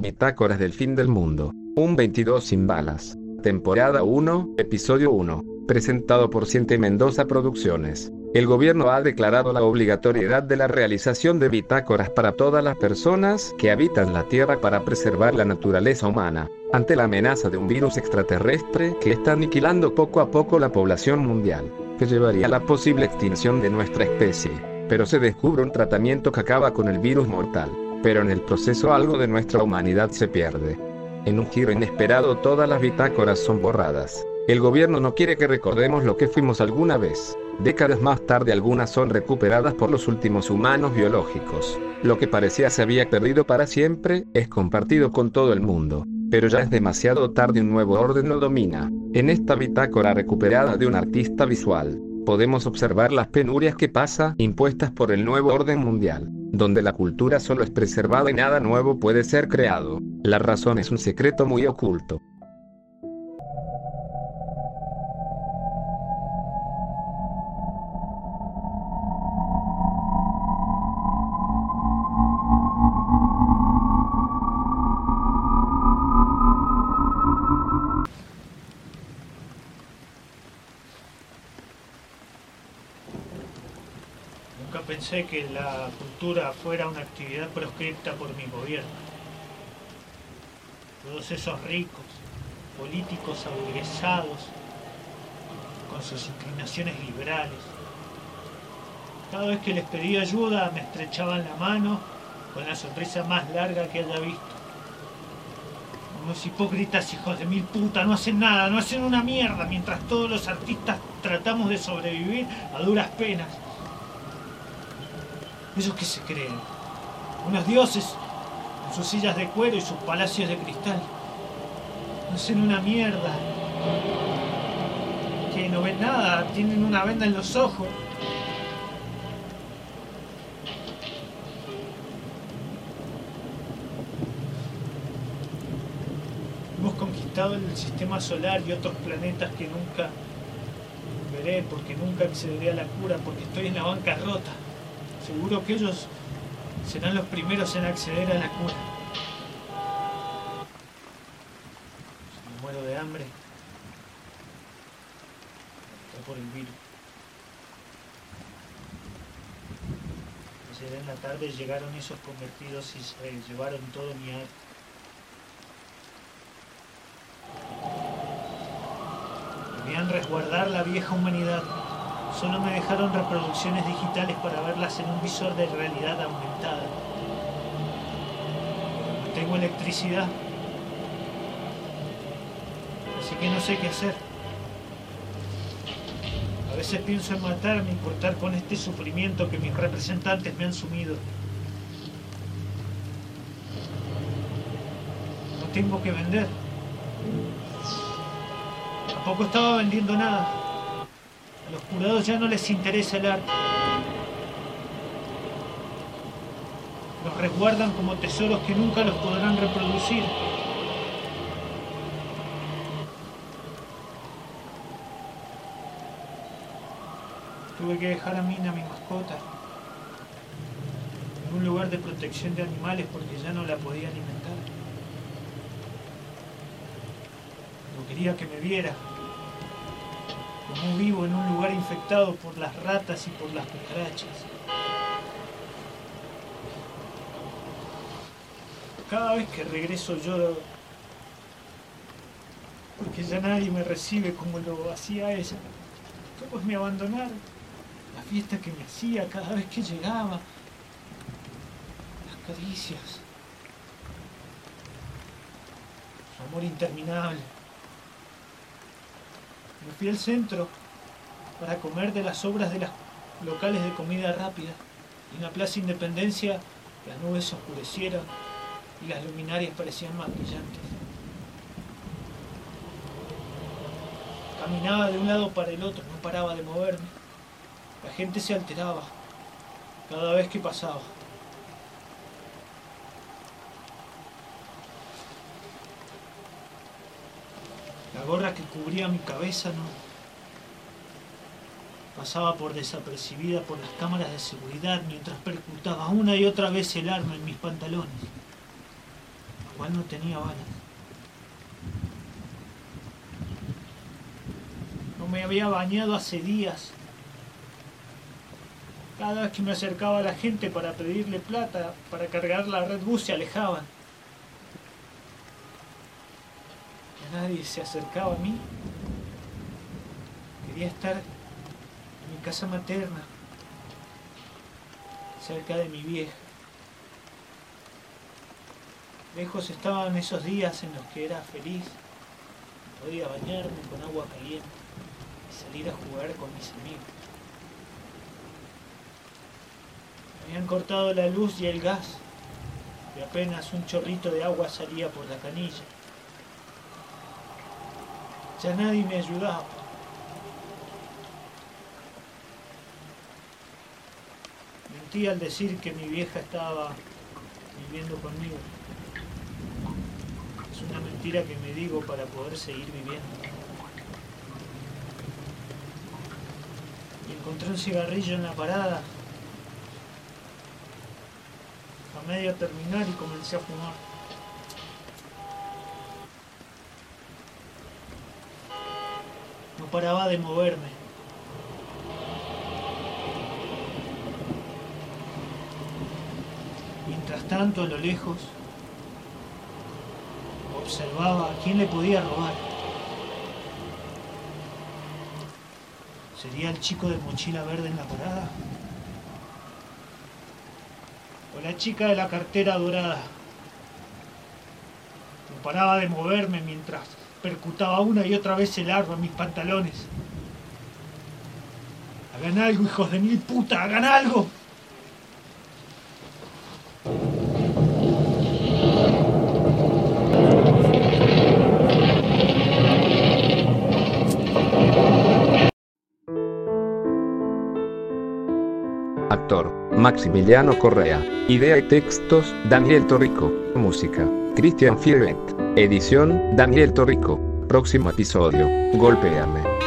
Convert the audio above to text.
Bitácoras del fin del mundo. Un 22 sin balas. Temporada 1, episodio 1. Presentado por Ciente Mendoza Producciones. El gobierno ha declarado la obligatoriedad de la realización de bitácoras para todas las personas que habitan la Tierra para preservar la naturaleza humana, ante la amenaza de un virus extraterrestre que está aniquilando poco a poco la población mundial, que llevaría a la posible extinción de nuestra especie. Pero se descubre un tratamiento que acaba con el virus mortal pero en el proceso algo de nuestra humanidad se pierde. En un giro inesperado todas las bitácoras son borradas. El gobierno no quiere que recordemos lo que fuimos alguna vez. Décadas más tarde algunas son recuperadas por los últimos humanos biológicos. Lo que parecía se había perdido para siempre, es compartido con todo el mundo. Pero ya es demasiado tarde un nuevo orden lo domina. En esta bitácora recuperada de un artista visual, podemos observar las penurias que pasa impuestas por el nuevo orden mundial donde la cultura solo es preservada y nada nuevo puede ser creado. La razón es un secreto muy oculto. Pensé que la cultura fuera una actividad proscripta por mi gobierno. Todos esos ricos, políticos aburguesados, con sus inclinaciones liberales. Cada vez que les pedí ayuda me estrechaban la mano con la sonrisa más larga que haya visto. Unos hipócritas hijos de mil putas no hacen nada, no hacen una mierda, mientras todos los artistas tratamos de sobrevivir a duras penas. ¿Esos que se creen? Unos dioses con sus sillas de cuero y sus palacios de cristal. Hacen una mierda. Que no ven nada, tienen una venda en los ojos. Hemos conquistado el sistema solar y otros planetas que nunca veré porque nunca accederé a la cura porque estoy en la bancarrota. Seguro que ellos serán los primeros en acceder a la cura. Si me muero de hambre, está por el virus. Ayer en la tarde llegaron esos convertidos y se llevaron todo mi arte. Debían resguardar la vieja humanidad. Solo me dejaron reproducciones digitales para verlas en un visor de realidad aumentada. No tengo electricidad, así que no sé qué hacer. A veces pienso en matarme y cortar con este sufrimiento que mis representantes me han sumido. No tengo que vender. Tampoco estaba vendiendo nada. Los jurados ya no les interesa el arte. Los resguardan como tesoros que nunca los podrán reproducir. Tuve que dejar a Mina, mi mascota, en un lugar de protección de animales porque ya no la podía alimentar. No quería que me viera como vivo en un lugar infectado por las ratas y por las cucarachas. Cada vez que regreso lloro porque ya nadie me recibe como lo hacía ella. Todos me abandonaron. La fiesta que me hacía cada vez que llegaba. Las caricias. Su amor interminable. Me fui al centro para comer de las obras de las locales de comida rápida. Y en la Plaza Independencia las nubes se oscurecieron y las luminarias parecían más brillantes. Caminaba de un lado para el otro, no paraba de moverme. La gente se alteraba cada vez que pasaba. La gorra que cubría mi cabeza no pasaba por desapercibida por las cámaras de seguridad mientras percutaba una y otra vez el arma en mis pantalones. cual no tenía balas. No me había bañado hace días. Cada vez que me acercaba a la gente para pedirle plata para cargar la red bus se alejaban. Ya nadie se acercaba a mí. Quería estar en mi casa materna, cerca de mi vieja. Lejos estaban esos días en los que era feliz, podía bañarme con agua caliente y salir a jugar con mis amigos. Habían cortado la luz y el gas y apenas un chorrito de agua salía por la canilla. Ya nadie me ayudaba. Mentí al decir que mi vieja estaba viviendo conmigo. Es una mentira que me digo para poder seguir viviendo. Y encontré un cigarrillo en la parada. A medio terminar y comencé a fumar. Paraba de moverme. Mientras tanto, a lo lejos, observaba a quién le podía robar. ¿Sería el chico de mochila verde en la parada? ¿O la chica de la cartera dorada? No paraba de moverme mientras percutaba una y otra vez el arma en mis pantalones. Hagan algo, hijos de mil puta, hagan algo. Actor, Maximiliano Correa. Idea y textos, Daniel Torrico. Música, Christian Fierbet. Edición, Daniel Torrico. Próximo episodio, Golpéame.